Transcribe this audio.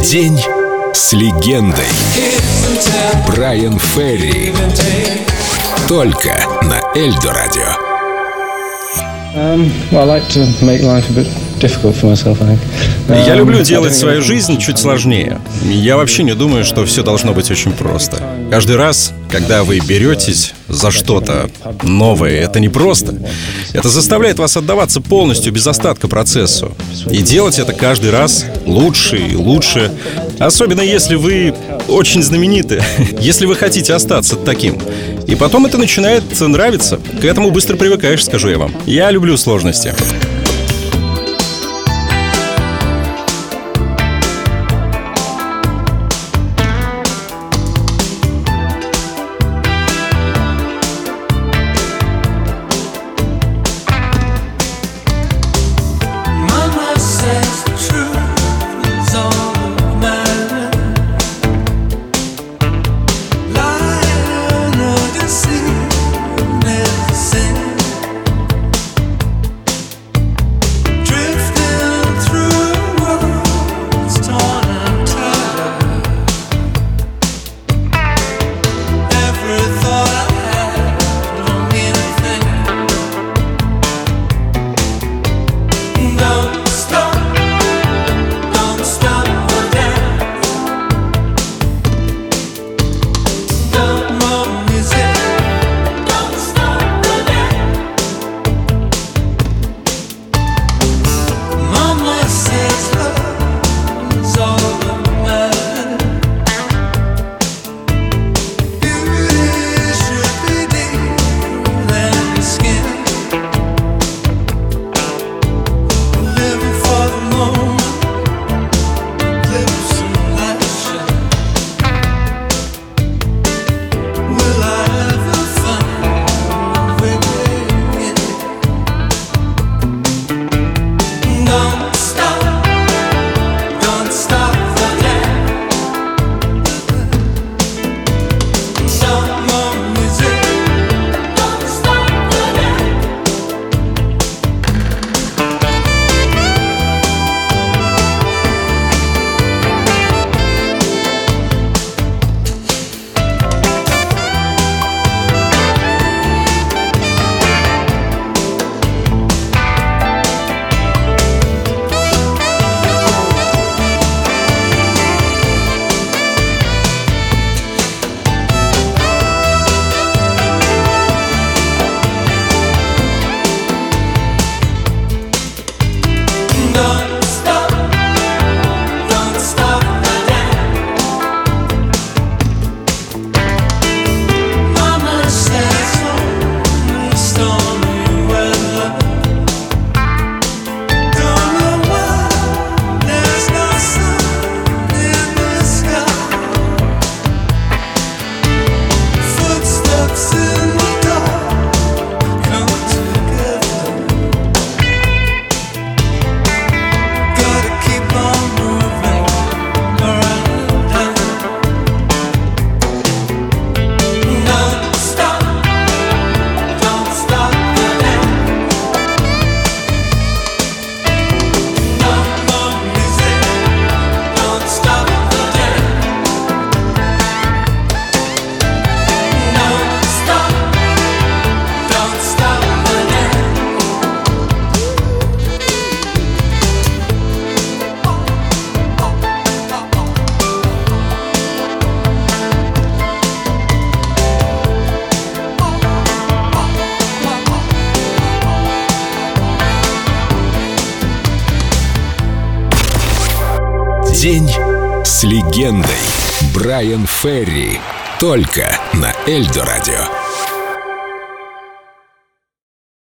День с легендой. Брайан Ферри. Только на Эльдо Радио. Я Um, люблю I делать свою жизнь чуть сложнее. Я вообще не думаю, что все должно быть очень просто. Каждый раз, когда вы беретесь за что-то новое, это не просто. Это заставляет вас отдаваться полностью, без остатка процессу. И делать это каждый раз лучше и лучше. Особенно если вы очень знамениты. Если вы хотите остаться таким. И потом это начинает нравиться. К этому быстро привыкаешь, скажу я вам. Я люблю сложности. День с легендой. Брайан Ферри. Только на Эльдо Радио.